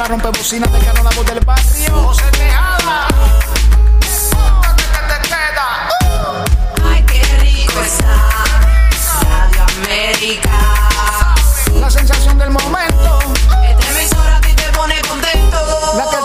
la rompe bocina, te ganó la voz del barrio. José Tejada. Ay, qué rico está Radio América. La sensación del momento. Esta emisora a ti te pone contento. La que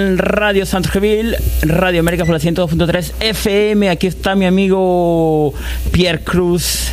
en Radio Santreville, Radio América por la 102.3 FM. Aquí está mi amigo Pierre Cruz.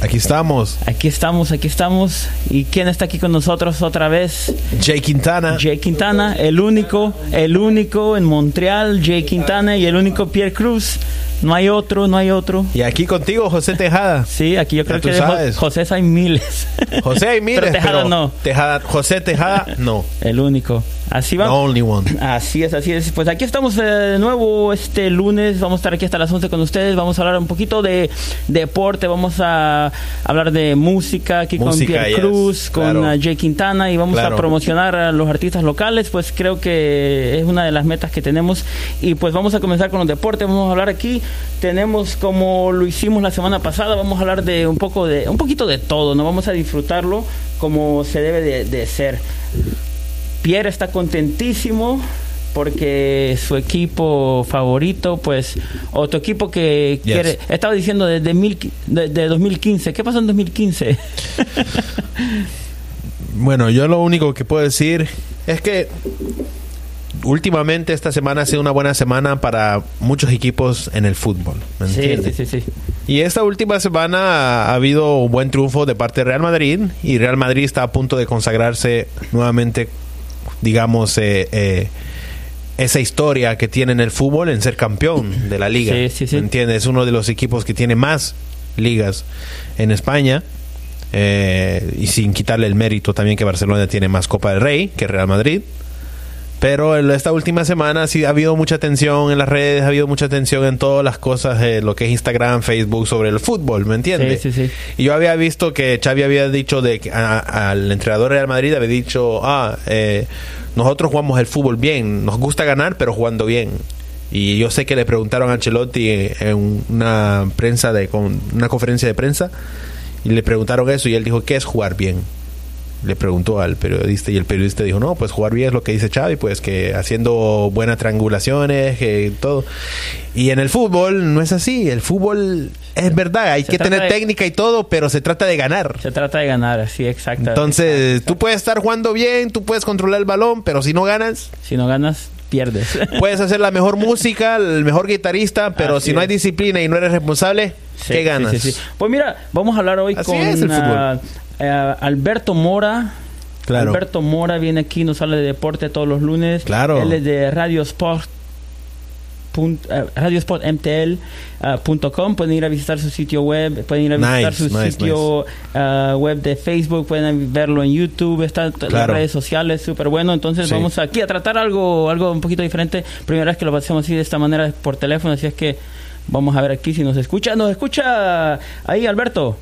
Aquí estamos. Aquí estamos, aquí estamos. ¿Y quién está aquí con nosotros otra vez? Jay Quintana. Jay Quintana, el único, el único en Montreal, Jay Quintana y el único Pierre Cruz. No hay otro, no hay otro. Y aquí contigo, José Tejada. Sí, aquí yo creo que sabes. Jo- José hay miles. José hay miles, Pero Tejada pero no. Tejada- José Tejada, no. El único. Así The va. only one. Así es, así es. Pues aquí estamos eh, de nuevo este lunes. Vamos a estar aquí hasta las 11 con ustedes. Vamos a hablar un poquito de deporte. Vamos a hablar de música aquí con Pierre yes, Cruz, con claro. eh, Jay Quintana y vamos Claro. a promocionar a los artistas locales. Pues creo que es una de las metas que tenemos. Y pues vamos a comenzar con los deportes. Vamos a hablar aquí. Tenemos como lo hicimos la semana pasada. Vamos a hablar de un poco de un poquito de todo. No vamos a disfrutarlo como se debe de, de ser. Pierre está contentísimo porque su equipo favorito, pues, o tu equipo que Yes. quiere, estaba diciendo desde mil, de, de 2015, ¿qué pasó en 2015? Bueno, yo lo único que puedo decir es que últimamente esta semana ha sido una buena semana para muchos equipos en el fútbol. ¿me sí, sí, sí, sí. Y esta última semana ha habido un buen triunfo de parte de Real Madrid y Real Madrid está a punto de consagrarse nuevamente, digamos, eh, eh, esa historia que tiene en el fútbol en ser campeón de la liga. Sí, sí, sí. ¿Me entiendes? Es uno de los equipos que tiene más ligas en España. eh, y sin quitarle el mérito también que Barcelona tiene más Copa del Rey que Real Madrid. Pero en esta última semana sí ha habido mucha tensión en las redes, ha habido mucha tensión en todas las cosas, eh, lo que es Instagram, Facebook, sobre el fútbol, ¿me entiendes? Sí, sí, sí. Y yo había visto que Xavi había dicho de que a- al entrenador de Real Madrid había dicho, ah, eh, nosotros jugamos el fútbol bien, nos gusta ganar, pero jugando bien. Y yo sé que le preguntaron a Ancelotti en, en una prensa de con una conferencia de prensa y le preguntaron eso y él dijo, ¿qué es jugar bien? Le preguntó al periodista y el periodista dijo, no, pues jugar bien es lo que dice Xavi, pues que haciendo buenas triangulaciones, que todo. Y en el fútbol no es así, el fútbol es verdad, hay Se que tener de- técnica y todo, pero se trata de ganar. Se trata de ganar, sí, exacto. Entonces, tú puedes estar jugando bien, tú puedes controlar el balón, pero si no ganas, Si no ganas, pierdes. puedes hacer la mejor música, el mejor guitarista, pero Así si no hay disciplina y no eres responsable, Sí, ¿qué ganas? sí, sí. Pues mira, vamos a hablar hoy Así con es el ah, eh, Alberto Mora. Claro. Alberto Mora viene aquí, nos habla de deporte todos los lunes. Claro. Él es de Radio Sport. punt- radiosportmtl.com pueden ir a visitar su sitio web pueden ir a visitar Nice, su nice, sitio web de Facebook pueden verlo en YouTube está en todas las redes sociales súper bueno entonces Sí. vamos aquí a tratar algo algo un poquito diferente primera vez que lo hacemos así de esta manera por teléfono así es que vamos a ver aquí si nos escucha nos escucha ahí Alberto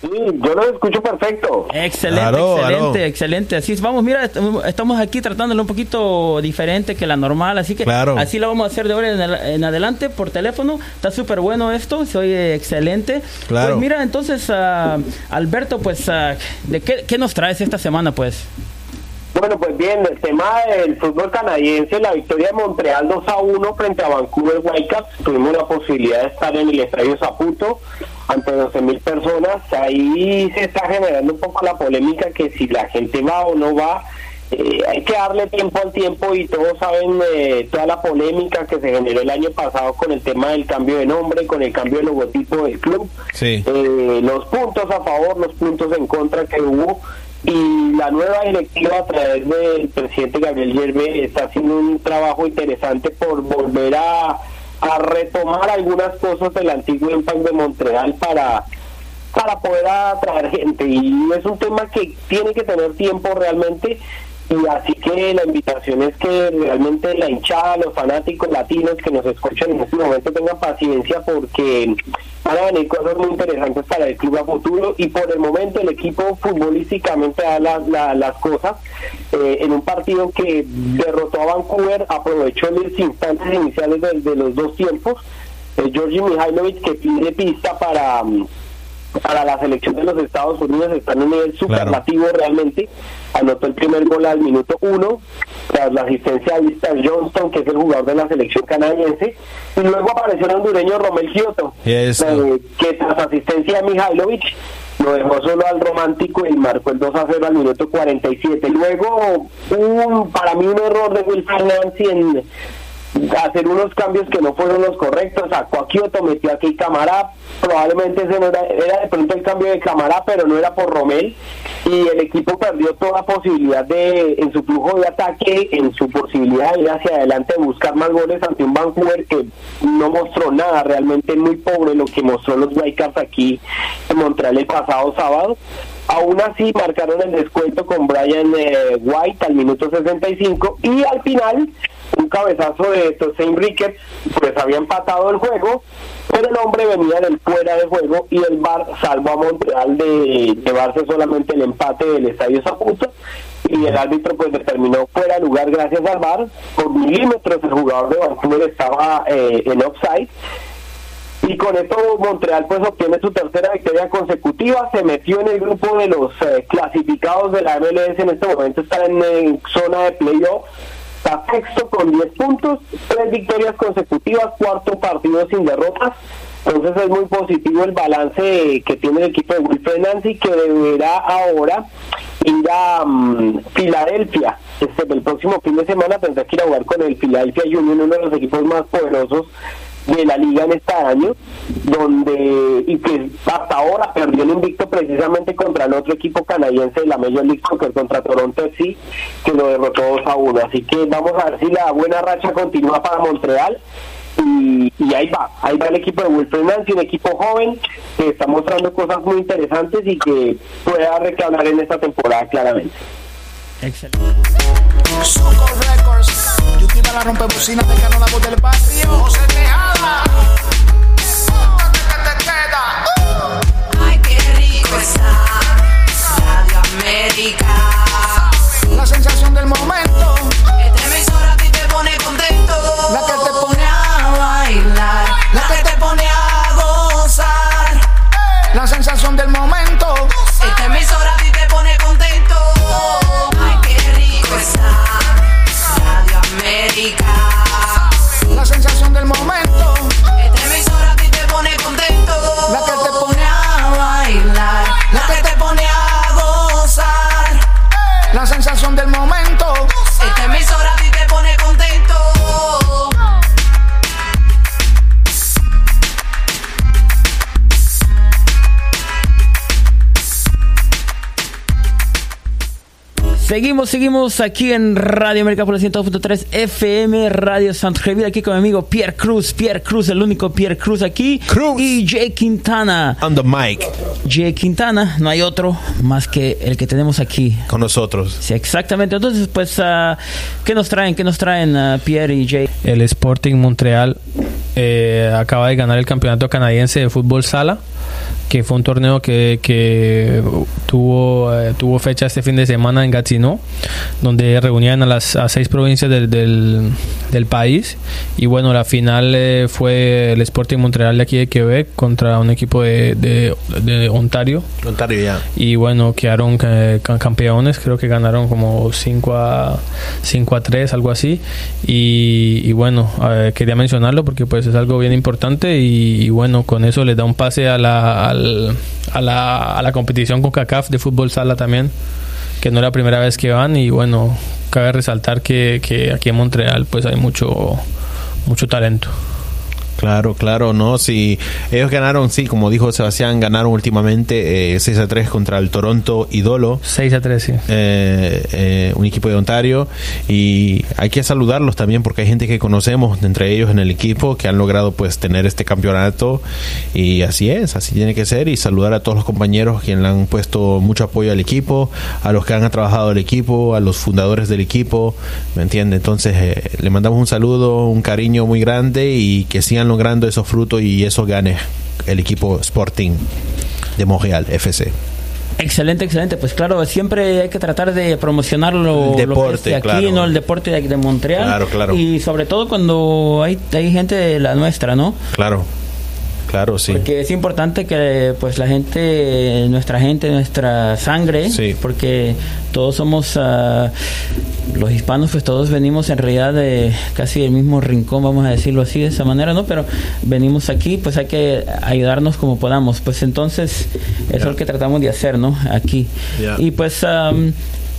Sí, yo lo escucho perfecto. Excelente, Aló, excelente, aló. excelente. Así es, vamos, mira, est- estamos aquí tratándolo un poquito diferente que la normal, así que Claro. así lo vamos a hacer de ahora en, el- en adelante por teléfono. Está súper bueno esto, se oye excelente. Claro. Pues mira, entonces, ah, Alberto, pues, ah, ¿de qué, qué nos traes esta semana, pues? Bueno, pues bien, el tema del fútbol canadiense, la victoria de Montreal 2 a 1 frente a Vancouver Whitecaps, tuvimos la posibilidad de estar en el estadio Zaputo ante 12 mil personas, ahí se está generando un poco la polémica que si la gente va o no va, eh, hay que darle tiempo al tiempo y todos saben eh, toda la polémica que se generó el año pasado con el tema del cambio de nombre, con el cambio de logotipo del club. Sí. eh, los puntos a favor, los puntos en contra que hubo y la nueva directiva a través del presidente Gabriel Yerbe está haciendo un trabajo interesante por volver a, a retomar algunas cosas del antiguo Impact de Montreal para para poder atraer gente. Y es un tema que tiene que tener tiempo realmente y así que la invitación es que realmente la hinchada, los fanáticos latinos que nos escuchan en este momento tengan paciencia porque van a venir cosas muy interesantes para el club a futuro y por el momento el equipo futbolísticamente da las cosas eh, en un partido que derrotó a Vancouver, aprovechó los instantes iniciales de, los dos tiempos. Eh, Georgi Mihailovic que pide pista para... Mm, para la selección de los Estados Unidos está en un nivel superlativo realmente. Anotó el primer gol al minuto uno, tras la asistencia de Mr. Johnston, que es el jugador de la selección canadiense. Y luego apareció el hondureño Romel Kioto, eh, que tras asistencia de Mihailovic lo dejó solo al romántico y marcó el 2 a 0 al minuto 47. Luego, un, para mí, un error de Will Fernandes en hacer unos cambios que no fueron los correctos, sacó a Kioto, metió aquí Camará, probablemente ese no era, era de pronto el cambio de Camará, pero no era por Romel, y el equipo perdió toda posibilidad de, en su flujo de ataque, en su posibilidad de ir hacia adelante, de buscar más goles ante un Vancouver que no mostró nada, realmente muy pobre lo que mostró los Whitecaps aquí en Montreal el pasado sábado. Aún así marcaron el descuento con Brian eh, White al minuto 65 y al final un cabezazo de Tosin Ricketts, pues había empatado el juego, pero el hombre venía del fuera de juego y el VAR salvó a Montreal de llevarse solamente el empate del Estadio Zaputo y el árbitro pues determinó fuera de lugar gracias al VAR, por milímetros el jugador de Vancouver estaba eh, en offside y con esto Montreal pues obtiene su tercera victoria consecutiva, se metió en el grupo de los eh, clasificados de la MLS, en este momento está en zona de playoff Está sexto con 10 puntos, tres victorias consecutivas, cuarto partido sin derrotas. Entonces es muy positivo el balance que tiene el equipo de Wilfred Nancy, que deberá ahora ir a mm, Filadelfia. Este, el próximo fin de semana tendrá que ir a jugar con el Philadelphia Union, uno de los equipos más poderosos de la liga en este año, donde y que hasta ahora perdió el invicto precisamente contra el otro equipo canadiense de la Major League Soccer, contra Toronto FC, que lo derrotó 2 a 1. Así que vamos a ver si la buena racha continúa para Montreal. Y, ahí va, ahí va el equipo de Wilfred Nancy, un equipo joven que está mostrando cosas muy interesantes y que puede dar reclamar en esta temporada claramente. Excelente. Yuki la rompe bocina de cano la voz del barrio. José Tejada. te queda. Ay, qué rico está. Radio América. La sensación del momento. Esta emisora a ti te pone contento. La que te pone a bailar. La que te pone a gozar. La sensación del momento. La Seguimos, seguimos aquí en Radio América por el 102.3 FM, Radio Santa aquí con mi amigo Pierre Cruz, Pierre Cruz, el único Pierre Cruz aquí. Cruz. Y Jay Quintana. On the mic. Jay Quintana, no hay otro más que el que tenemos aquí. Con nosotros. Sí, exactamente. Entonces, pues, uh, ¿qué nos traen? ¿Qué nos traen uh, Pierre y Jay? El Sporting Montreal eh, acaba de ganar el campeonato canadiense de fútbol sala que fue un torneo que, que tuvo, eh, tuvo fecha este fin de semana en Gatineau, donde reunían a las a seis provincias del, del, país. Y bueno, la final eh, fue el Sporting Montreal de aquí de Quebec contra un equipo de, de, Ontario. Ontario ya. Y bueno, quedaron eh, campeones, creo que ganaron como 5 a, 5 a 3, algo así. Y, y bueno, quería mencionarlo porque pues es algo bien importante y, bueno, con eso les da un pase a la a, la, a la competición con CACAF de fútbol sala también, que no es la primera vez que van y bueno, cabe resaltar que, que aquí en Montreal pues hay mucho, mucho talento. Claro, claro, no, si ellos ganaron, sí, como dijo Sebastián, ganaron últimamente eh, 6 a 3 contra el Toronto Idolo, 6 a 3, sí. eh, eh, un equipo de Ontario, y hay que saludarlos también porque hay gente que conocemos entre ellos en el equipo que han logrado pues tener este campeonato. Y así es, así tiene que ser. Y saludar a todos los compañeros que le han puesto mucho apoyo al equipo, a los que han trabajado el equipo, a los fundadores del equipo, ¿me entiende? Entonces eh, le mandamos un saludo, un cariño muy grande y que sigan logrando esos frutos y esos ganes el equipo Sporting de Montreal FC. Excelente, excelente. Pues claro, siempre hay que tratar de promocionar lo, El lo que es deporte, de aquí, claro. ¿no? El deporte de, de Montreal. Claro, claro. Y sobre todo cuando hay, hay gente de la nuestra, ¿no? Claro, claro, sí. Porque es importante que pues la gente, nuestra gente, nuestra sangre, Sí. porque todos somos ah, los hispanos, pues todos venimos en realidad de casi el mismo rincón, vamos a decirlo así de esa manera, ¿no? Pero venimos aquí, pues hay que ayudarnos como podamos. Pues entonces eso es lo que tratamos de hacer, ¿no? Aquí. Y pues am,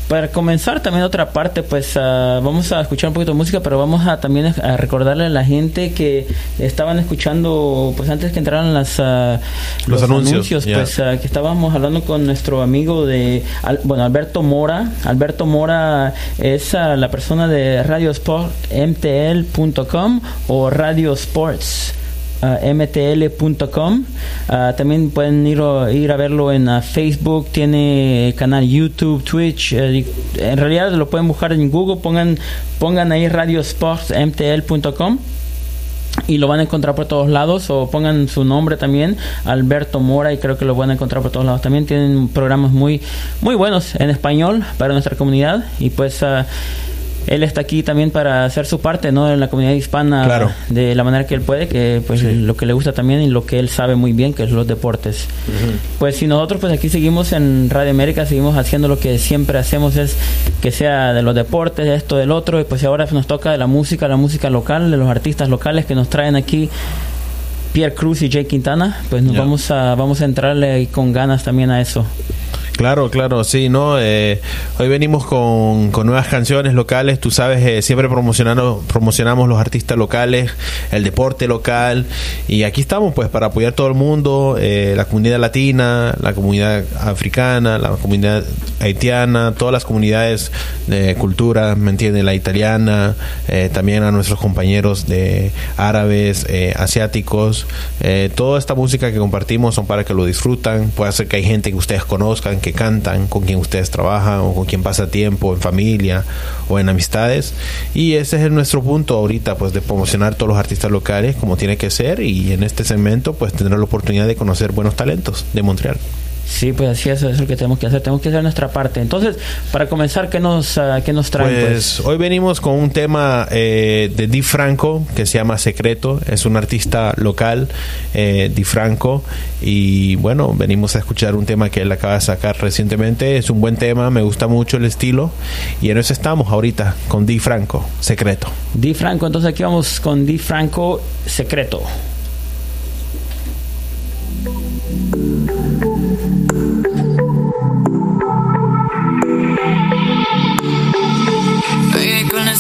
para comenzar también otra parte, pues ah, vamos a escuchar un poquito de música, pero vamos a también a recordarle a la gente que estaban escuchando, pues antes que entraran las ah, Los anuncios, pues ah, que estábamos hablando con nuestro amigo de, Al- bueno, Alberto Mora. Alberto Mora es la persona de Radio Sport MTL.com o Radio Sports ah, mtl.com Ah, también pueden ir, a verlo en ah, Facebook. Tiene canal YouTube Twitch eh, en realidad lo pueden buscar en Google. Pongan pongan ahí Radio Sports mtl.com y lo van a encontrar por todos lados. O pongan su nombre también Alberto Mora y creo que lo van a encontrar por todos lados. También tienen programas muy muy buenos en español para nuestra comunidad. Y pues ah, él está aquí también para hacer su parte no en la comunidad hispana Claro. de la manera que él puede que pues lo que le gusta también y lo que él sabe muy bien que es los deportes. Pues si nosotros pues aquí seguimos en Radio América seguimos haciendo lo que siempre hacemos es que sea de los deportes de esto del otro y pues ahora nos toca de la música la música local de los artistas locales que nos traen aquí Pierre Cruz y Jay Quintana pues nos vamos a vamos a entrarle con ganas también a eso Claro, claro, sí, ¿no? Eh, hoy venimos con, con nuevas canciones locales, tú sabes, eh, siempre promocionando, promocionamos los artistas locales, el deporte local, y aquí estamos pues para apoyar todo el mundo, eh, la comunidad latina, la comunidad africana, la comunidad haitiana, todas las comunidades de cultura, ¿me entiendes? La italiana, eh, también a nuestros compañeros de árabes, asiáticos, toda esta música que compartimos son para que lo disfrutan, puede ser que hay gente que ustedes conozcan, que cantan, con quien ustedes trabajan o con quien pasa tiempo en familia o en amistades y ese es nuestro punto ahorita pues de promocionar todos los artistas locales como tiene que ser y en este segmento pues tendrán la oportunidad de conocer buenos talentos de Montreal. Sí pues así es eso es lo que tenemos que hacer tenemos que hacer nuestra parte entonces para comenzar qué nos ah, qué nos traen pues, Pues hoy venimos con un tema eh, de Di Franco que se llama Secreto. Es un artista local, eh, Di Franco. Y bueno, venimos a escuchar un tema que él acaba de sacar recientemente. Es un buen tema, me gusta mucho el estilo. Y en eso estamos ahorita con Di Franco, Secreto. Di Franco, entonces aquí vamos con Di Franco Secreto.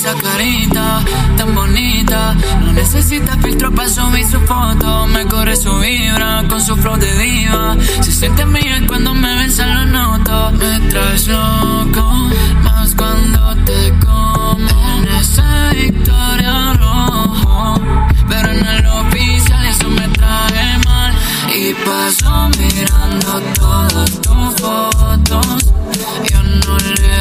Esa carita tan bonita. No necesita filtro para subir su foto. Me corre su vibra con su flow de diva. Se siente mía cuando me besa lo noto. Me traes loco Más cuando te como. En esa victoria rojo Pero en el oficial eso me trae mal. Y paso mirando todas tus fotos. Yo no le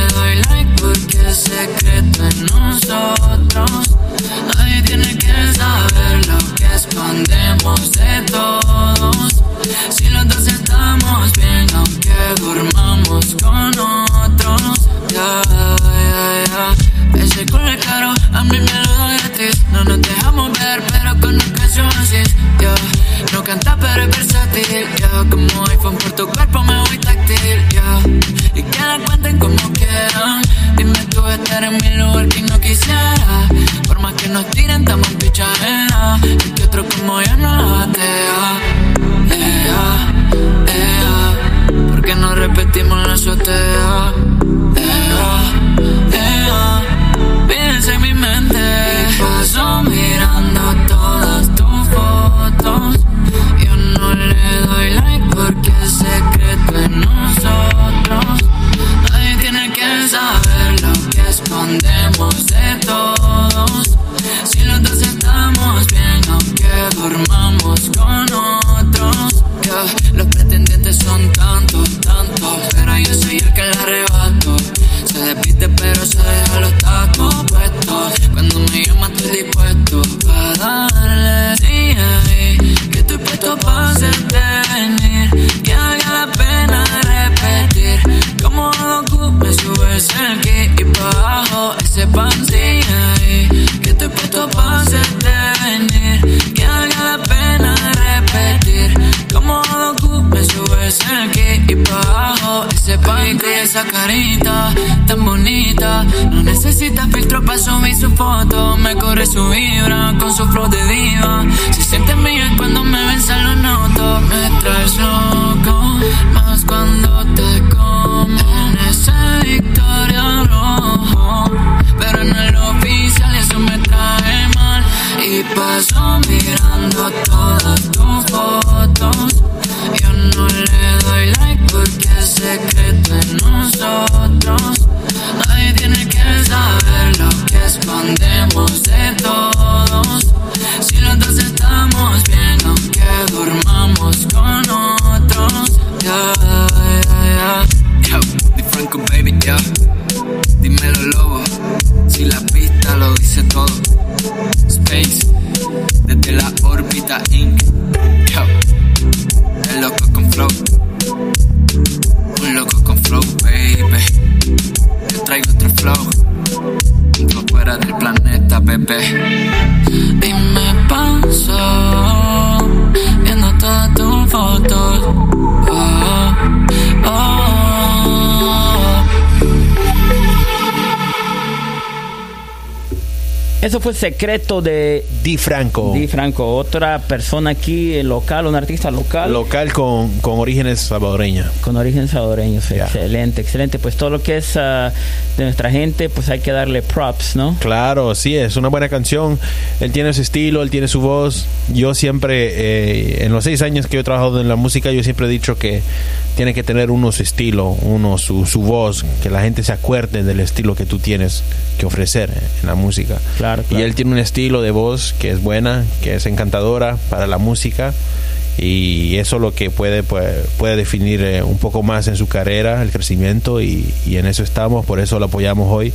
secreto en nosotros. Nadie tiene que saber lo que escondemos de todos. Si los dos estamos bien aunque durmamos con otros. Ya, ya, ya Color caro a mí me lo gratis No nos dejamos ver pero con ocasiones Ya, no canta pero es versátil Ya, como iPhone por tu cuerpo me voy táctil Ya, y que la cuenten como quieran. Dime tú estar en mi lugar que no quisiera. Por más que nos tiren estamos en pichadera. El que otro como yo no la batea. Ea, ea. ¿Por qué no repetimos la azotea? Paso mirando esa carita tan bonita. No necesitas filtro para subir su foto, me corre su vibra con su flow de diva. Si sientes mía cuando me besa lo noto, me traes loco, Eso fue secreto de Di Franco. Di Franco, otra persona aquí eh, local, un artista local. Local con, con orígenes salvadoreños. con origen salvadoreño, sí, Ya. excelente, excelente. Pues todo lo que es ah, de nuestra gente, pues hay que darle props, ¿no? Claro, sí, es una buena canción. Él tiene su estilo, él tiene su voz. Yo siempre, eh, en los seis años que yo he trabajado en la música, yo siempre he dicho que tiene que tener uno su estilo, uno su, su voz, que la gente se acuerde del estilo que tú tienes que ofrecer en la música. Claro, Y él tiene un estilo de voz que es buena, que es encantadora para la música. Y eso es lo que puede, puede, puede definir eh, un poco más en su carrera, el crecimiento, y, y en eso estamos, por eso lo apoyamos hoy,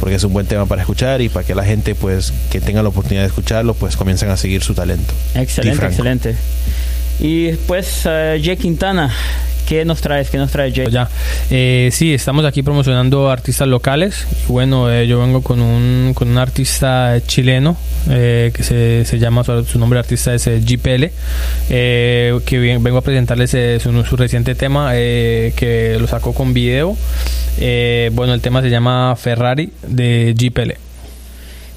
porque es un buen tema para escuchar y para que la gente pues que tenga la oportunidad de escucharlo, pues comiencen a seguir su talento. Excelente, excelente. Y después, ah, Jay Quintana, ¿qué nos traes? ¿Qué nos trae Jay? Ya, eh, sí, estamos aquí promocionando artistas locales. Y bueno, eh, yo vengo con un, con un artista chileno eh, que se, se llama, su, nombre de artista es eh, GPL, eh, que vengo a presentarles eh, su, su reciente tema que lo sacó con video. Bueno, el tema se llama Ferrari de GPL.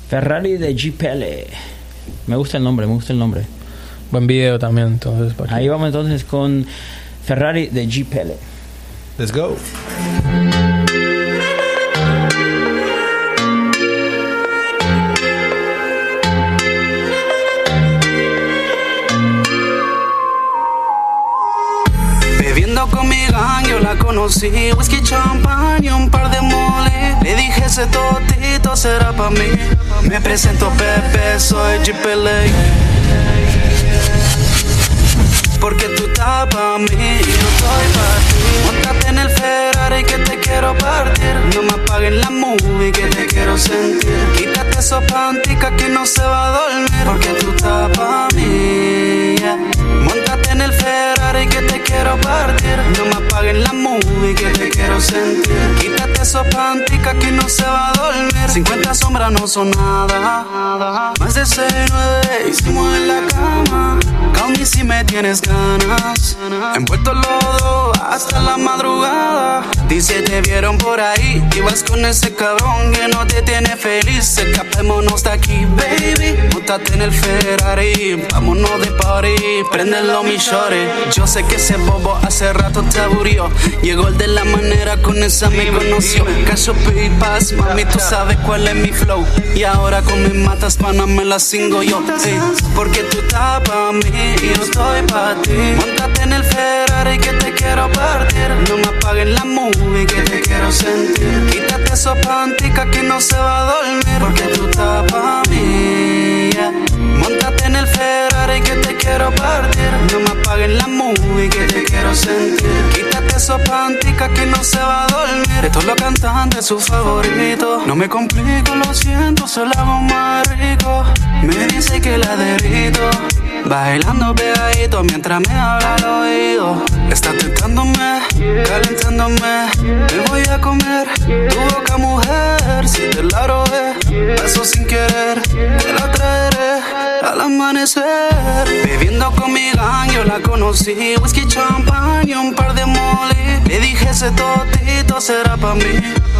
Ferrari de GPL. Me gusta el nombre, me gusta el nombre. Buen video también, entonces. Ahí vamos entonces con Ferrari de GPL. Let's go. Bebiendo con mi gang, yo la conocí. Whisky, champán y un par de mole. Le dije ese totito será pa' mí. Me presento Pepe, soy GPLA. Porque tú estás pa' mí y yo estoy pa' ti. Montate en el Ferrari que te quiero partir. No me apaguen la movie que te quiero sentir. Quítate esos panticas que no se va a dormir. Porque tú estás pa' mí. yeah. Quiero partir. No me apaguen la movie que te quiero sentir. Quítate esos panticas que no se va a dormir. 50 sombras no son nada. Más de 6, 9 hicimos en la cama. Call si me tienes ganas. Envuelto en lodo hasta la madrugada. Dice te vieron por ahí. Y vas con ese cabrón que no te tiene feliz. Escapémonos de aquí, baby. Montate en el Ferrari. Vámonos de party. Préndelo, mi shorty. Yo sé que ese bobo hace rato te aburrió. Llegó el de la manera con esa me conoció. Caso pipas, mami, tú sabes cuál es mi flow. Y ahora con mis matas, pana, me las cingo yo. ey. porque tú estás pa' mí y yo estoy pa' ti. Montate en el Ferrari que te quiero partir. No me apaguen la movie que te quiero sentir. Quítate esos panticas que no se va a dormir. Porque tú estás pa' mí. yeah. Montate en el Ferrari que te quiero partir. No me apaguen no se va a dormir. De su favorito. No me complico, lo siento, se lo hago más rico. Me dice que la derrito. Bailando pegadito mientras me habla al oído. Está tentándome, calentándome. Me voy a comer tu boca, mujer. Si te la robé, eso sin querer. Te la traeré al amanecer. Bebiendo con mi gang, yo la conocí. Whisky, champán y un par de molly. Le dije ese totito será pa' mí.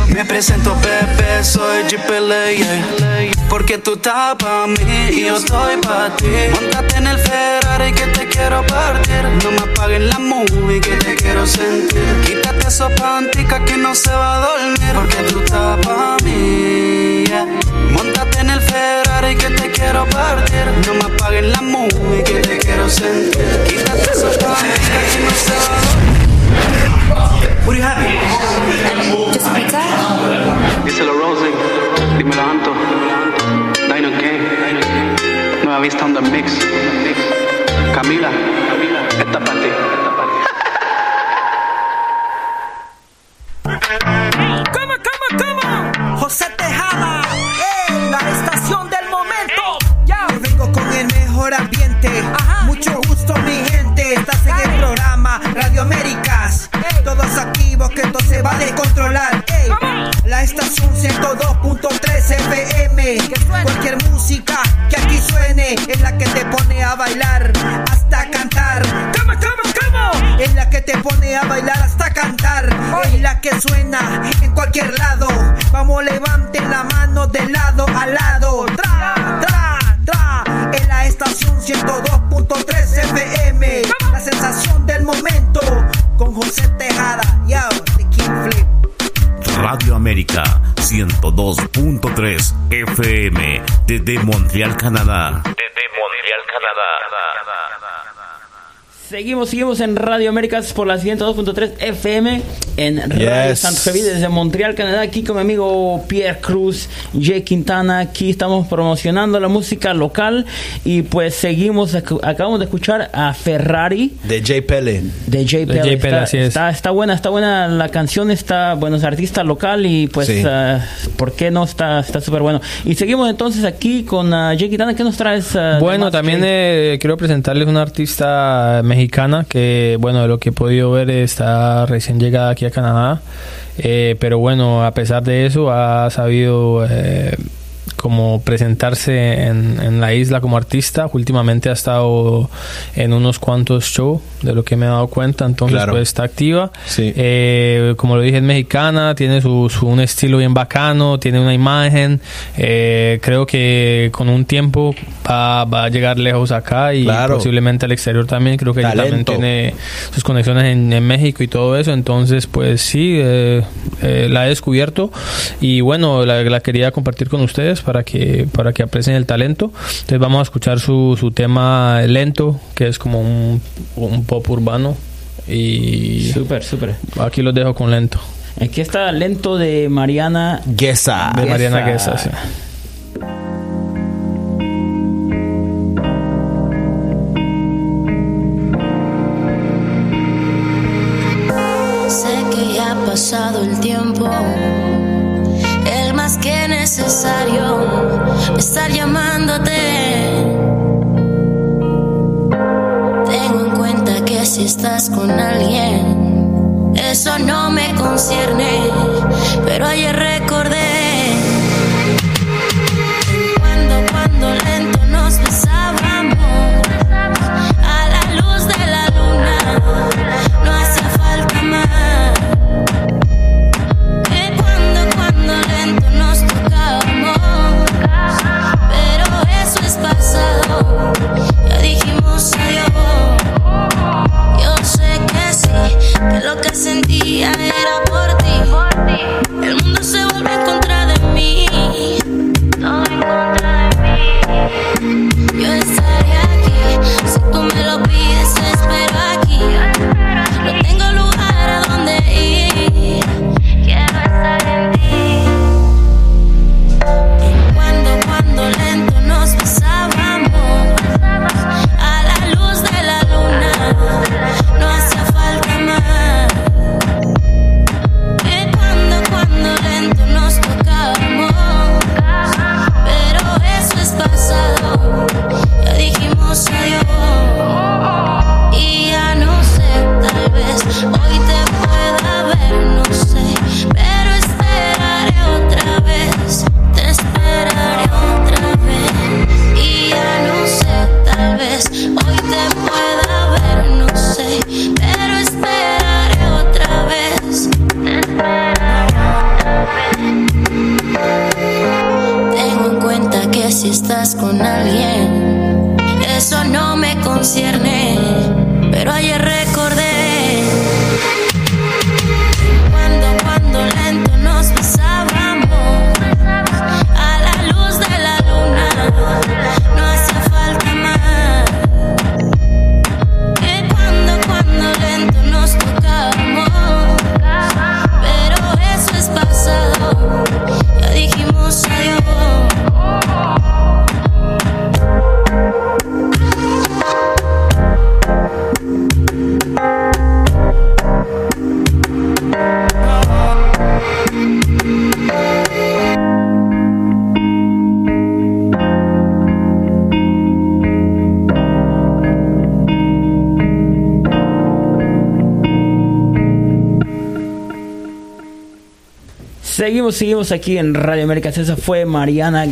Me presento Pepe, soy GPLA. Porque tú estás pa' mí y yo estoy pa' ti. Montate en el Ferrari que te quiero partir. No me apaguen la movie que te quiero sentir. Quítate esos panticas que no se va a dormir. Porque tú estás pa' mí. Montate en el Ferrari que te quiero partir. No me apaguen la movie que te quiero sentir. Quítate esos panticas que no se va a dormir. What do you have? Díselo Rosy, dímelo Anto, Dino Gang, Nueva Vista on the Mix, Camila, esta para ti. Que esto se va a descontrolar. Ey. La estación 102.3 FM. Cualquier música que aquí suene es la que te pone a bailar hasta cantar. ¿Cómo, cómo, cómo? Es la que te pone a bailar hasta cantar. Es la que suena en cualquier lado. Vamos, levanten la mano de lado a lado. Tra, tra, tra. En la estación 102.3 Radio América 102.3 FM desde Montreal, Canadá. Desde Montreal, Canadá. Seguimos, seguimos en Radio Américas por la 102.3 FM en Radio Yes. Santo Javi desde Montreal, Canadá. Aquí con mi amigo Pierre Cruz, Jay Quintana. Aquí estamos promocionando la música local y pues seguimos. ac- Acabamos de escuchar a Ferrari De Jay Pele. de Jay De Pell. Jay Pell, está, así es. está, está buena, está buena la canción, está bueno, es artista local y pues Sí. ah, ¿por qué no? Está está súper bueno. Y seguimos entonces aquí con ah, Jay Quintana. ¿Qué nos traes? de Bueno, más, también eh, quiero presentarles una artista mexicana que, bueno, de lo que he podido ver está recién llegada aquí a Canadá. Eh, pero bueno, a pesar de eso, ha sabido eh, como presentarse en, en la isla como artista. Últimamente ha estado en unos cuantos shows, de lo que me he dado cuenta. Entonces, Claro. pues está activa. Sí. Eh, como lo dije, es mexicana, tiene su, su- un estilo bien bacano, tiene una imagen. Eh, creo que con un tiempo va, va a llegar lejos acá y Claro. posiblemente al exterior también. Creo que ella también tiene sus conexiones en, en México y todo eso. Entonces, pues sí, eh, la he descubierto y bueno, la, la quería compartir con ustedes para que, para que aprecien el talento. Entonces, vamos a escuchar su, su tema lento, que es como un, un pop urbano. Y Súper, súper. aquí los dejo con lento. Aquí está Lento de Mariana Guesa. De Mariana Guesa. Guesa, sí. Sé que ya ha pasado el tiempo, el más que necesario, estar llamándote. Tengo en cuenta que si estás con alguien, eso no me concierne, pero ayer recordé Seguimos, seguimos aquí en Radio América. Esa fue Mariana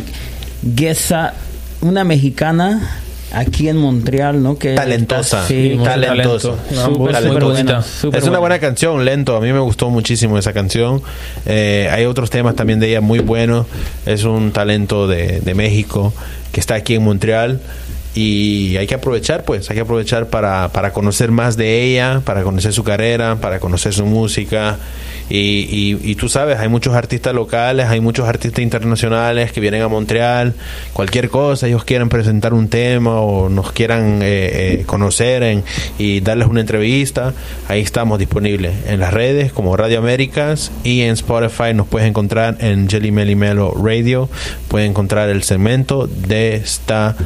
Guesa, una mexicana aquí en Montreal, ¿no? Que Talentosa, Sí, talentosa. Buena, es una buena. buena canción, lento. A mí me gustó muchísimo esa canción. Eh, hay otros temas también de ella muy buenos. Es un talento de, de México que está aquí en Montreal. Y hay que aprovechar, pues, hay que aprovechar para, para conocer más de ella, para conocer su carrera, para conocer su música. Y, y- y tú sabes, hay muchos artistas locales, hay muchos artistas internacionales que vienen a Montreal, cualquier cosa, ellos quieren presentar un tema o nos quieran eh, eh, conocer en- y darles una entrevista, ahí estamos disponibles en las redes como Radio Américas y en Spotify nos puedes encontrar en Jelly Melly Melo Radio, puedes encontrar el segmento de esta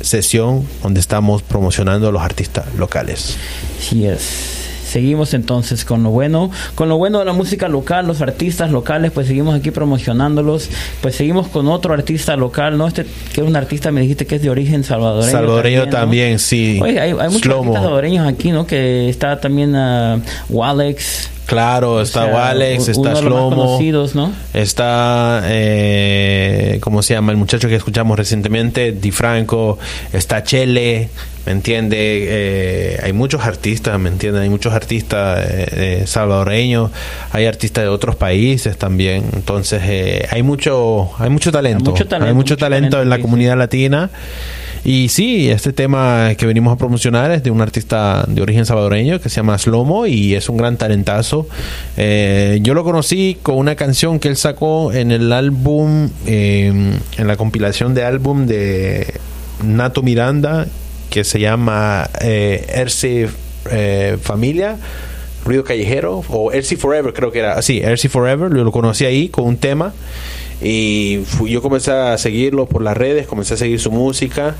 sesión donde estamos promocionando a los artistas locales. Sí es. Seguimos entonces con lo bueno, con lo bueno de la música local, los artistas locales, pues seguimos aquí promocionándolos, pues seguimos con otro artista local, ¿no? Este que es un artista, me dijiste que es de origen salvadoreño. Salvadoreño también, sí. Oye, hay, hay muchos artistas salvadoreños aquí, ¿no? Que está también ah, Walex. Claro, está sea, Walex, u- está Shlomo. ¿no? Está, eh, ¿cómo se llama? El muchacho que escuchamos recientemente, Di Franco. Está Chele, ¿me entiende? Eh, hay muchos artistas, ¿me entiende? Hay muchos artistas eh, eh, salvadoreños. Hay artistas de otros países también. Entonces, eh, hay mucho hay mucho talento. Hay mucho talento, Hay mucho mucho talento talento, en la sí, comunidad latina. Y sí, este tema que venimos a promocionar es de un artista de origen salvadoreño que se llama Slomo y es un gran talentazo. Eh, yo lo conocí con una canción que él sacó en el álbum, eh, en la compilación de álbum de Nato Miranda que se llama eh, eh, Familia. Ruido Callejero o Ersi Forever creo que era. Sí Ersi Forever lo, conocí ahí con un tema. Y fui- yo comencé a seguirlo por las redes comencé a seguir su música.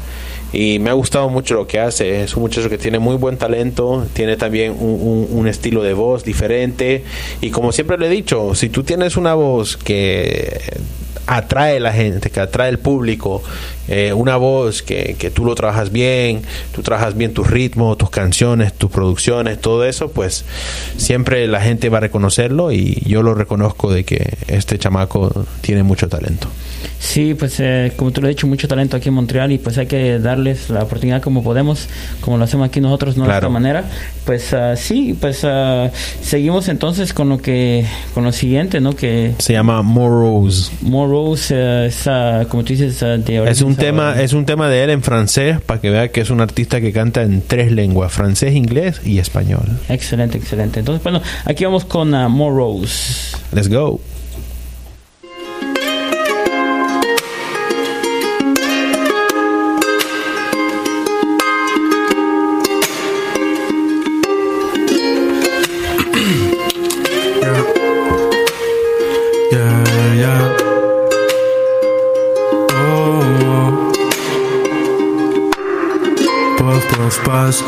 Y me ha gustado mucho lo que hace. Es un muchacho que tiene muy buen talento tiene también un, un- un estilo de voz diferente. Y como siempre le he dicho si tú tienes una voz que atrae a la gente, que atrae el público, eh, una voz que, que tú lo trabajas bien, tú trabajas bien tu ritmo, tus canciones, tus producciones, todo eso, pues siempre la gente va a reconocerlo y yo lo reconozco de que este chamaco tiene mucho talento. Sí, pues eh, como tú lo has dicho, mucho talento aquí en Montreal y pues hay que darles la oportunidad como podemos, como lo hacemos aquí nosotros, no de esta manera. Pues ah, sí, pues ah, seguimos entonces con lo que, con lo siguiente, ¿no? Que Se llama Morose. Morose eh, es, ah, como tú dices, ah, de Es origen un tema, salvadoreño. es un tema de él en francés para que vea que es un artista que canta en tres lenguas, francés, inglés y español. Excelente, excelente. Entonces, bueno, aquí vamos con ah, Morose. Let's go.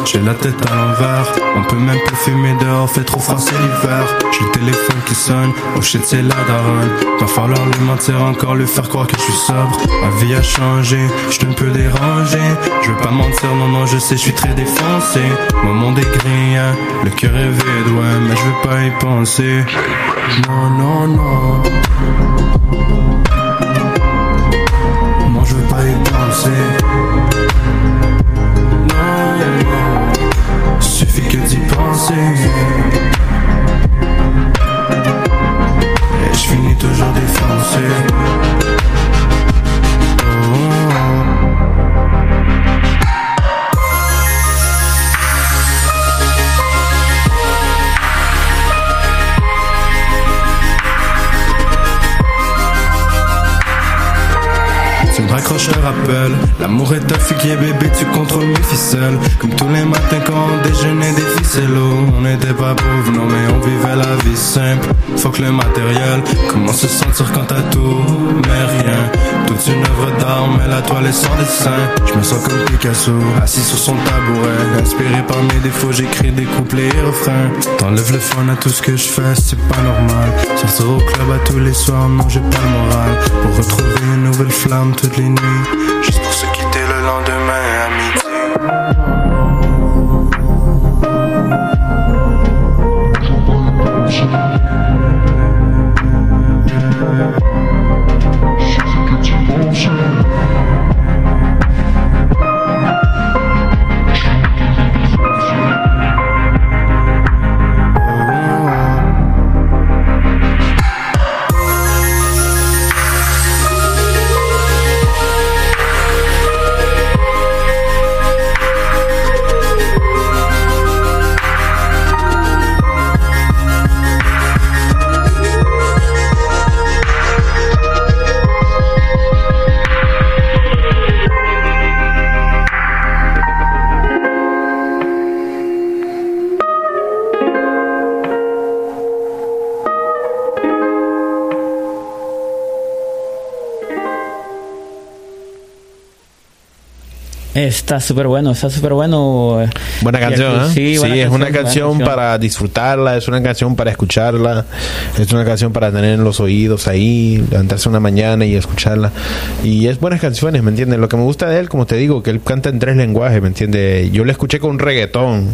J'ai la tête à l'envers. On peut même plus fumer dehors, fait trop froid, c'est l'hiver. J'ai le téléphone qui sonne, oh shit, c'est la daronne. Va falloir lui mentir encore, lui faire croire que je suis sobre. Ma vie a changé, je ne peux déranger. Je veux pas mentir, non, non, je sais, je suis très défoncé. Mon monde est gris, hein, le cœur est vide, ouais, mais je veux pas y penser. Non, non, non. Non, je veux pas y penser. Et je finis toujours défoncé. Oh, oh. L'amour est affuqué bébé tu contrôles mes ficelles. Comme tous les matins quand on déjeunait des ficellos. On n'était pas pauvres non mais on vivait la vie simple. Faut que le matériel Comment se sentir quand t'as tout mais rien. Toute une œuvre d'art mais la toile est sans dessin. Je me sens comme Picasso assis sur son tabouret. Inspiré par mes défauts j'écris des couplets et refrains. T'enlèves le fun à tout ce que je fais c'est pas normal. Sortir au club à tous les soirs non j'ai pas le moral. Pour retrouver une nouvelle flamme toutes les Juste pour se quitter le lendemain Está súper bueno, está súper bueno. Buena Y aquí- canción, ¿eh? Sí, Sí, buena es una buena canción para disfrutarla, es una canción para escucharla, es una canción para tener en los oídos ahí, levantarse una mañana y escucharla. Y es buenas canciones, ¿me entiendes? Lo que me gusta de él, como te digo, que él canta en tres lenguajes, ¿me entiendes? Yo le escuché con reggaetón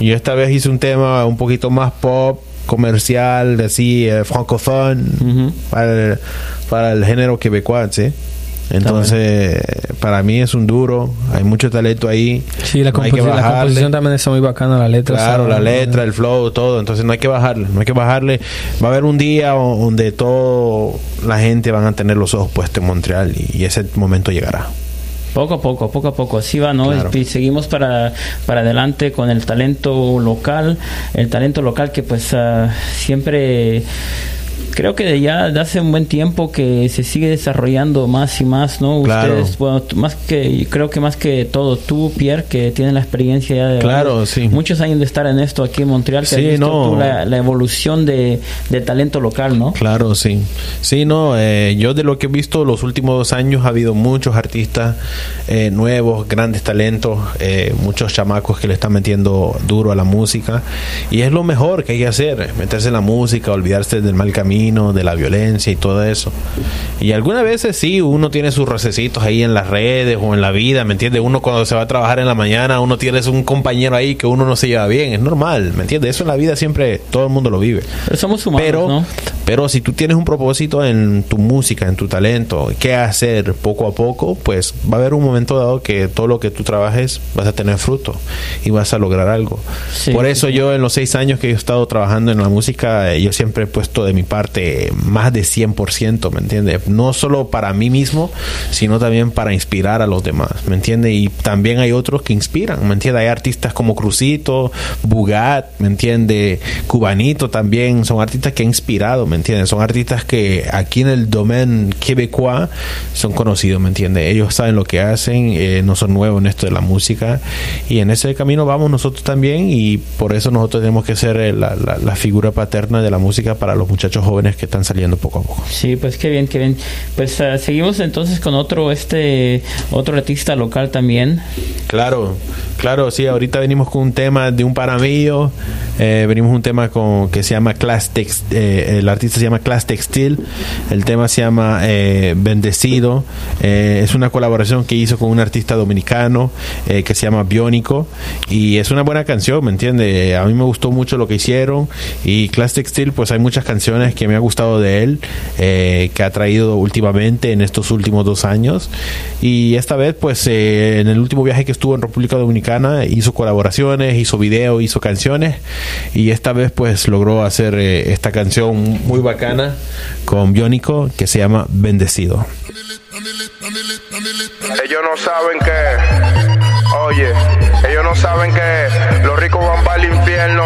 y esta vez hice un tema un poquito más pop, comercial, así, eh, francophone, para, el, para el género quebecois, ¿sí? Entonces, para mí es un duro, hay mucho talento ahí. Sí, la, no hay que composi- la composición también está muy bacana, la letra. Claro, la letra, el flow, todo. Entonces no hay que bajarle, no hay que bajarle. Va a haber un día donde toda la gente van a tener los ojos puestos en Montreal y, y ese momento llegará. Poco a poco, poco a poco, así va, ¿no? Claro. Y seguimos para, para adelante con el talento local, el talento local que pues ah, siempre creo que de ya de hace un buen tiempo que se sigue desarrollando más y más, ¿no? Claro. Ustedes, bueno, más que, creo que más que todo, tú, Pierre, que tienes la experiencia ya de Claro, varios- sí. muchos años de estar en esto aquí en Montreal, que Sí, has visto no. tú la, la evolución de, de talento local, ¿no? Claro, sí. Sí, no, eh, yo de lo que he visto los últimos dos años ha habido muchos artistas eh, nuevos, grandes talentos, eh, muchos chamacos que le están metiendo duro a la música y es lo mejor que hay que hacer, meterse en la música, olvidarse del mal camino, de la violencia y todo eso. Y algunas veces sí, uno tiene sus recesitos ahí en las redes o en la vida, ¿me entiendes? Uno cuando se va a trabajar en la mañana, uno tiene un compañero ahí que uno no se lleva bien, es normal, ¿me entiendes? Eso en la vida siempre todo el mundo lo vive. Pero somos humanos, Pero, ¿no? pero si tú tienes un propósito en tu música, en tu talento, qué hacer poco a poco, pues va a haber un momento dado que todo lo que tú trabajes vas a tener fruto y vas a lograr algo. Sí, Por sí, eso yo en los seis años que he estado trabajando en la música, eh, yo siempre he puesto de mi parte más de 100%, ¿me entiendes? No solo para mí mismo, sino también para inspirar a los demás, ¿me entiendes? Y también hay otros que inspiran, ¿me entiendes? Hay artistas como Crucito, Bugat, ¿me entiendes? Cubanito también, son artistas que han inspirado, ¿me entiendes? Son artistas que aquí en el domain quebecois son conocidos, ¿me entiendes? Ellos saben lo que hacen, eh, no son nuevos en esto de la música y en ese camino vamos nosotros también y por eso nosotros tenemos que ser eh, la figura paterna de la música para los muchachos jóvenes que están saliendo poco a poco. Sí, pues qué bien, qué bien. Pues ah, seguimos entonces con otro este otro artista local también. Claro, claro, sí, ahorita venimos con un tema de un paramillo, eh, venimos un tema con que se llama Class Tex, eh, el artista se llama Class Textil, el tema se llama eh, Bendecido, eh, es una colaboración que hizo con un artista dominicano eh, que se llama Biónico y es una buena canción, ¿me entiende? A mí me gustó mucho lo que hicieron y Class Textil, pues hay muchas canciones que me ha gustado de él, eh, que ha traído últimamente en estos últimos dos años. Y esta vez pues eh, en el último viaje que estuvo en República Dominicana hizo colaboraciones, hizo video, hizo canciones. Y esta vez pues logró hacer eh, esta canción muy bacana con Biónico que se llama Bendecido. Ellos no saben que, oye, ellos no saben que los ricos van para el infierno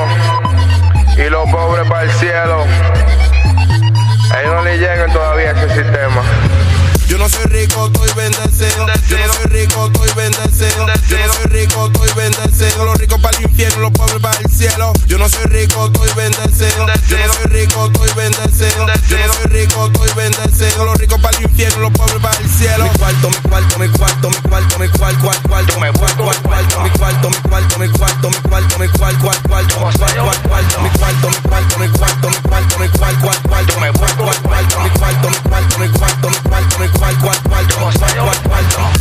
soy rico, estoy bendecido. Yo no soy rico, estoy bendecido. Yo no soy rico, estoy bendecido. Los ricos para el infierno, los pobres para el cielo. Yo no soy rico, estoy bendecido. Yo no soy rico, estoy bendecido. Yo no soy rico, estoy bendecido. Los ricos para el infierno, los pobres para el cielo. Mi cuarto, mi cuarto, mi cuarto, mi cuarto, mi cuarto, cuarto, cuarto, mi cuarto, cuarto, cuarto, mi cuarto, mi cuarto, mi cuarto, mi cuarto, mi cuarto, cuarto, cuarto, cuarto, cuarto, mi cuarto, mi cuarto, mi cuarto, mi cuarto, mi cuarto, cuarto, mi cuarto, cuarto, cuarto, mi cuarto, mi cuarto, mi cuarto, mi cuarto, mi cuarto,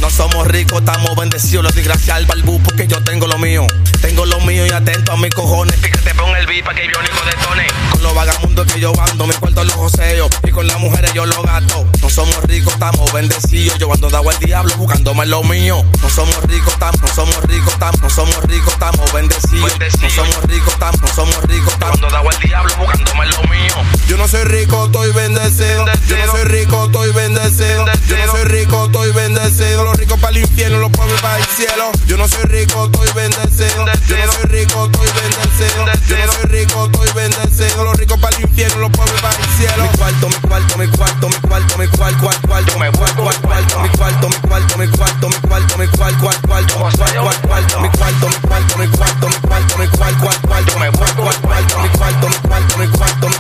No somos ricos, estamos bendecidos. Los desgraciados al balbú porque yo tengo lo mío. Tengo lo mío y atento a mis cojones. Fíjate, pon el beat pa' que el biónico detone. Con los vagabundos que yo ando, me cuarto los joseos. Y con las mujeres yo lo gasto. No somos ricos, estamos bendecidos. Yo ando dado al diablo buscándome lo mío. No somos ricos, estamos, no somos ricos, estamos, no somos ricos, estamos bendecidos. No somos ricos, estamos, no somos ricos, estamos. Ando dado al diablo buscándome lo mío. Yo no soy rico, estoy bendecido. Yo no soy rico, estoy bendecido. Yo no soy rico, estoy bendecido. Los ricos para el infierno, los pobres para el cielo. Yo no soy rico, estoy bendecido. Yo no soy rico, estoy bendecido. Yo no soy rico, estoy bendecido. Los ricos para el infierno, los pobres para el cielo. Mi cuarto, mi cuarto, mi cuarto, mi cuarto, mi cuarto, cuarto, cuarto, mi cuarto, cuarto, cuarto, mi cuarto, mi cuarto, mi cuarto, mi cuarto, mi cuarto, cuarto, cuarto, cuarto, cuarto, mi cuarto, mi cuarto, mi cuarto, mi cuarto, mi cuarto, cuarto, cuarto, mi cuarto, cuarto, cuarto, mi cuarto, mi cuarto, mi cuarto, mi cuarto, mi cuarto, cuarto, cuarto, cuarto, cuarto.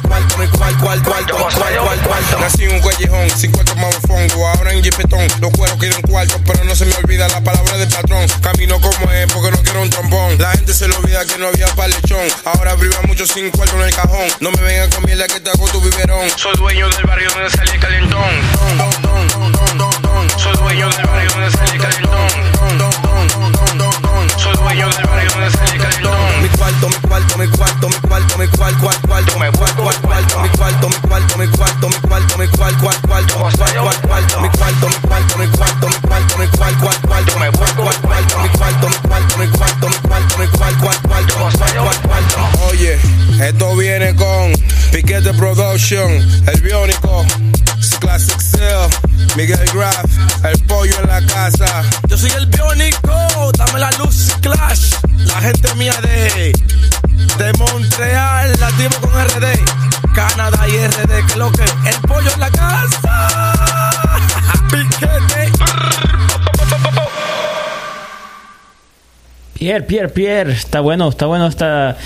Nací en un callejón, sin cuarto más fongo, ahora en jipetón. Los cueros quieren cuarto, pero no se me olvida la palabra del patrón. Camino como es porque no quiero un trombón. La gente se le olvida que no había palechón. Ahora briva mucho sin cuarto en el cajón. No me vengan con mierda que te hago tu biberón. Soy dueño del barrio donde salí el calentón. Soy dueño del barrio donde salí el calentón. Soy dueño del cuarto, mi cuarto, mi cuarto, mi cuarto, mi cuarto, cuarto, cuarto, mi cuarto, cuarto, mi cuarto, mi cuarto, mi cuarto, mi cuarto, mi cuarto, cuarto, cuarto, cuarto, mi cuarto, mi cuarto, mi cuarto, mi cuarto, mi cuarto, cuarto, cuarto, mi cuarto, cuarto, mi cuarto, mi cuarto, mi cuarto, mi cuarto, mi cuarto, cuarto, cuarto. Oye, esto viene con Piquete Production, El Biónico, Classic Cell, Miguel Graff, El Pollo en la casa. Yo soy el biónico, dame la luz, Clash. La gente mía de, de Montreal, nativo con RD, Canadá y RD, que lo que, el pollo en la casa. Piquete. Pierre, Pierre, Pierre, está bueno, está bueno, está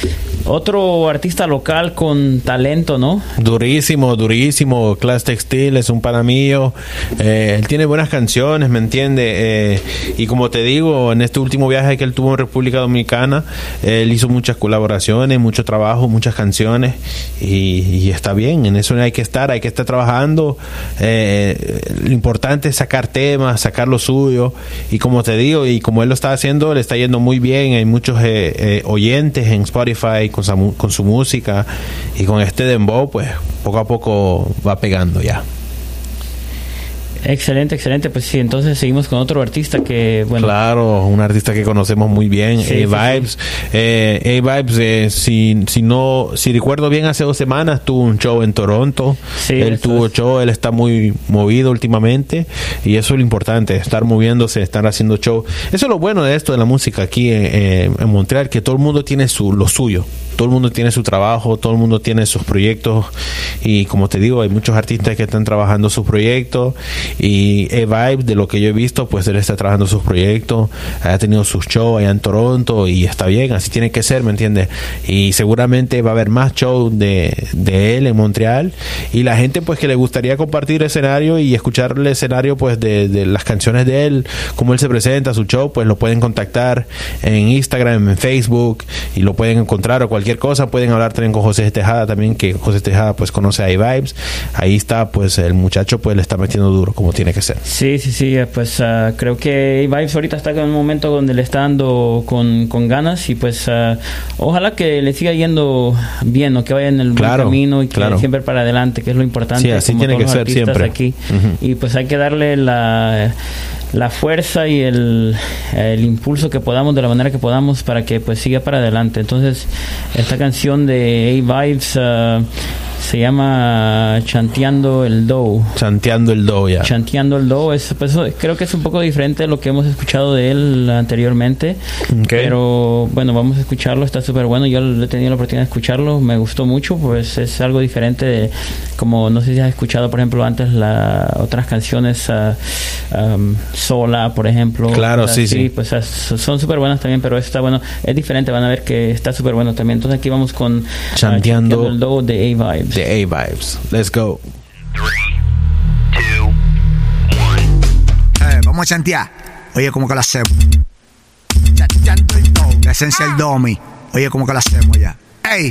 otro artista local con talento, ¿no? Durísimo, durísimo. Class Textil es un pana mío. Eh, él tiene buenas canciones, ¿me entiende? Eh, y como te digo, en este último viaje que él tuvo en República Dominicana, él hizo muchas colaboraciones, mucho trabajo, muchas canciones. Y, y está bien, en eso hay que estar, hay que estar trabajando. Eh, lo importante es sacar temas, sacar lo suyo. Y como te digo, y como él lo está haciendo, le está yendo muy bien. Hay muchos eh, eh, oyentes en Spotify con su, con su música. Y con este dembow, pues poco a poco va pegando ya. Excelente, excelente. Pues sí, entonces seguimos con otro artista que, bueno. Claro, un artista que conocemos muy bien, Sí, sí, A-Vibes. Eh, A-Vibes, eh, si, si no, si recuerdo bien, hace dos semanas tuvo un show en Toronto. Él tuvo show, él está muy movido últimamente y eso es lo importante, estar moviéndose, estar haciendo show. Eso es lo bueno de esto de la música aquí en, en- en Montreal, que todo el mundo tiene su, lo suyo. Todo el mundo tiene su trabajo, todo el mundo tiene sus proyectos. Y como te digo, hay muchos artistas que están trabajando sus proyectos. Y A-Vibe, de lo que yo he visto, pues él está trabajando sus proyectos, ha tenido sus shows allá en Toronto y está bien, así tiene que ser, ¿me entiendes? Y seguramente va a haber más shows de, de él en Montreal. Y la gente pues que le gustaría compartir escenario y escuchar el escenario pues de, de las canciones de él, cómo él se presenta, su show, pues lo pueden contactar en Instagram, en Facebook y lo pueden encontrar o cualquier cosa, pueden hablar también con José Tejada también, que José Tejada pues conoce a iVibes, ahí está pues el muchacho pues le está metiendo duro como tiene que ser. Sí, sí, sí, eh, pues ah, creo que Vibes ahorita está en un momento donde le está dando con, con ganas y pues ah, ojalá que le siga yendo bien o que vaya en el Claro, buen camino y que claro. siempre para adelante, que es lo importante. Sí, así como tiene todos que los ser siempre. Aquí. Ujú. Y pues hay que darle la, la fuerza y el, el impulso que podamos de la manera que podamos para que pues siga para adelante. Entonces, esta canción de A-Vibes... ah, Se llama Chanteando el Dough. Chanteando el Dough, ya. Chanteando el Dough. Es, pues, creo que es un poco diferente de lo que hemos escuchado de él anteriormente. Pero bueno, vamos a escucharlo. Está súper bueno. Yo he tenido la oportunidad de escucharlo. Me gustó mucho. Pues es algo diferente de, como no sé si has escuchado, por ejemplo, antes la, otras canciones um, Sola, por ejemplo. Claro, sí, sí. Pues ah, son súper buenas también, pero está bueno. Es diferente. Van a ver que está súper bueno también. Entonces aquí vamos con ah, Chanteando el Dough de A-Vibes. De A-Vibes. Let's go. Eh, vamos a chantear. Oye, ¿cómo que lo hacemos? La esencia del domi. Oye, ¿cómo que lo hacemos ya? Ey,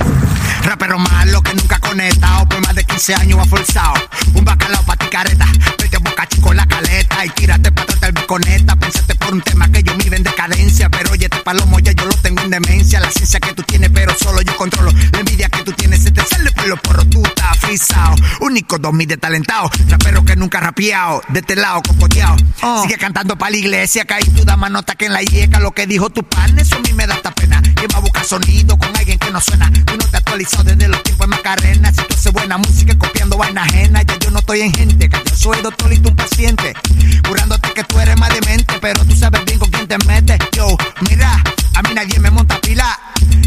rapero malo que nunca conectado Por más de 15 años ha forzado Un bacalao pa' ti careta Vete boca chico la caleta Y tírate pa' tratar biconeta Pensate por un tema que yo miro en decadencia Pero oye, este palomo ya yo lo tengo en demencia Único domi de talentado Rapero que nunca rapeado De este lado cocoteado Sigue cantando pa' la iglesia Que ahí tú da que en la yeca Lo que dijo tu pan Eso a mí me da esta pena Que va a buscar sonido con alguien que no suena Tú no te actualizado desde los tiempos de Macarena. Si tú haces buena música copiando vaina ajena, ya yo no estoy en gente. Que yo soy doctor y tú un paciente. Jurándote que tú eres más demente, pero tú sabes bien con quién te metes. Yo, mira, a mí nadie me monta pila.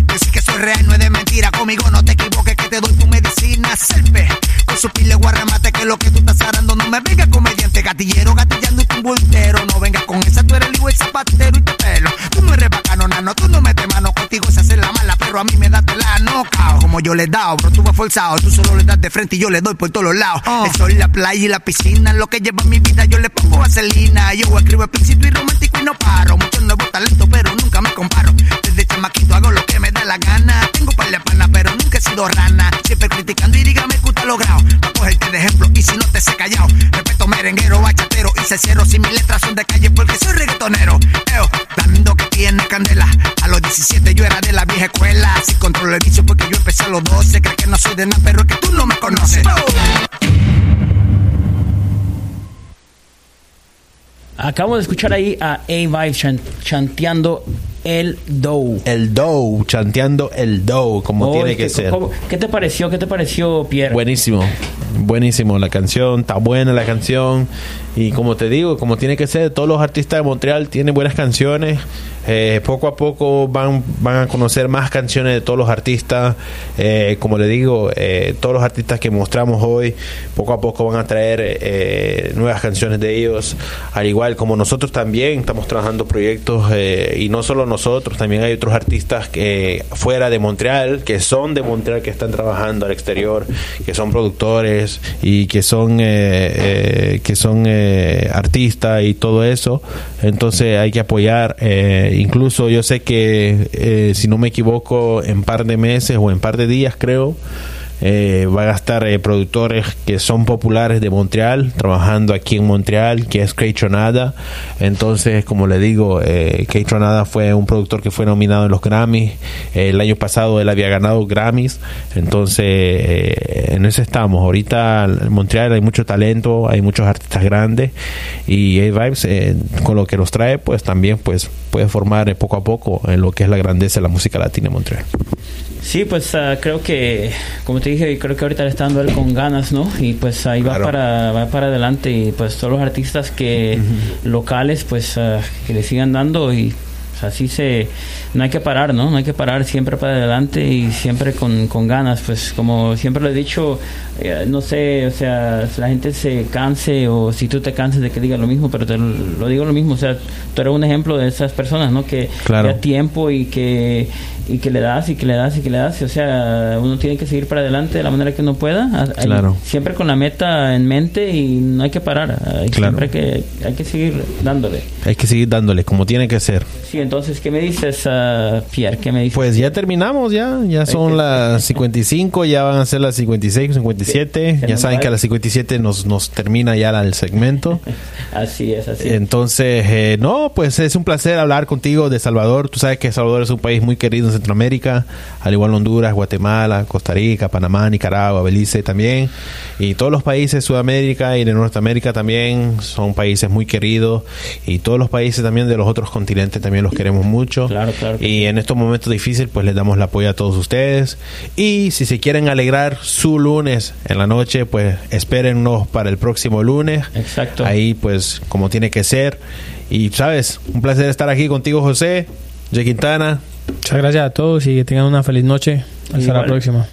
Yo sí que soy real, no es de mentira. Conmigo no te equivoques que te doy tu medicina. Selpe, con su pile guarramate que lo que tú estás arando no me venga comediante. Gatillero, gatillando y tu voltero. No vengas con esa, tú eres el hijo el zapatero y te pelo. Tú no eres bacano, nano, tú no metes mano contigo, se hace la mala, pero a mí me das la nocao. Como yo le he dado, bro, tú vas forzado. Tú solo le das de frente y yo le doy por todos los lados. El sol, la playa y la piscina, lo que lleva mi vida, yo le pongo vaselina. Yo escribo explícito y romántico y no paro. Muchos nuevos talentos, pero nunca me comparo. Desde chamaquito hago lo que me da la gana. Tengo par de pana, pero nunca he sido rana. Siempre criticando y dígame que usted logrado. Pa' cogerte de ejemplo y si no te sé callado. Respeto merenguero, bachatero y cero. Si mis letras son de calle porque soy reggaetonero. Eo, dando que tiene candela. A los 17 yo era de la vieja escuela. Si controlo el vicio porque yo empecé a los 12. Crees que no soy de nada, pero es que tú no me conoces. Acabo de escuchar ahí a A-Vibes chan- chanteando el Dough. El Dough, chanteando el Dough, como Oh, tiene ¿qué- que ser. cómo- ¿Qué te pareció? ¿Qué te pareció, Pierre? Buenísimo, buenísimo la canción, está buena la canción. Y como te digo, como tiene que ser, todos los artistas de Montreal tienen buenas canciones, eh, poco a poco van, van a conocer más canciones de todos los artistas, eh, como le digo, eh, todos los artistas que mostramos hoy, poco a poco van a traer eh, nuevas canciones de ellos, al igual como nosotros también estamos trabajando proyectos eh, y no solo nosotros, también hay otros artistas que fuera de Montreal, que son de Montreal, que están trabajando al exterior, que son productores y que son eh, eh, que son eh, artistas y todo eso. Entonces hay que apoyar. eh, incluso yo sé que si no me equivoco, en par de meses o en par de días creo. Eh, van a estar eh, productores que son populares de Montreal trabajando aquí en Montreal que es Tronada. Entonces como le digo eh, Tronada fue un productor que fue nominado en los Grammys. El año pasado él había ganado Grammys. Entonces eh, en eso estamos. Ahorita en Montreal hay mucho talento hay muchos artistas grandes. Y A-Vibes eh, con lo que los trae pues también pues puede formar eh, poco a poco en lo que es la grandeza de la música latina en Montreal. Sí, pues ah, creo que, como te dije, creo que ahorita le está dando él con ganas, ¿no? Y pues ahí va para va para adelante y pues todos los artistas que locales, pues ah, que le sigan dando y pues, así se no hay que parar, ¿no? No hay que parar siempre para adelante y siempre con, con ganas, pues como siempre lo he dicho, eh, no sé, o sea, si la gente se canse o si tú te canses de que diga lo mismo, pero te lo, lo digo lo mismo, o sea, tú eres un ejemplo de esas personas, ¿no? Que Claro. ya tiempo y que y que le das y que le das y que le das o sea uno tiene que seguir para adelante de la manera que uno pueda a- ahí, Claro. siempre con la meta en mente y no hay que parar hay, Claro. siempre que hay que seguir dándole hay que seguir dándole como tiene que ser sí entonces qué me dices ah, Pierre qué me dices Pues ya terminamos, ya. Ya son las 55, ya van a ser las 56, 57. Que- Ya saben que a las 57 nos, nos termina ya el segmento. así es así es. Entonces, eh, no, pues es un placer hablar contigo de Salvador. Tú sabes que Salvador es un país muy querido en Centroamérica, al igual Honduras, Guatemala, Costa Rica, Panamá, Nicaragua, Belice también. Y todos los países de Sudamérica y de Norteamérica también son países muy queridos. Y todos los países también de los otros continentes también los queremos mucho. Claro, claro. que Y en estos momentos difíciles, pues les damos el apoyo a todos ustedes. Y si se quieren alegrar su lunes en la noche, pues espérennos para el próximo lunes. Exacto. Ahí, pues, como tiene que ser. Y, ¿sabes? Un placer estar aquí contigo, José. Jay Quintana. Muchas gracias a todos y que tengan una feliz noche. Hasta la próxima.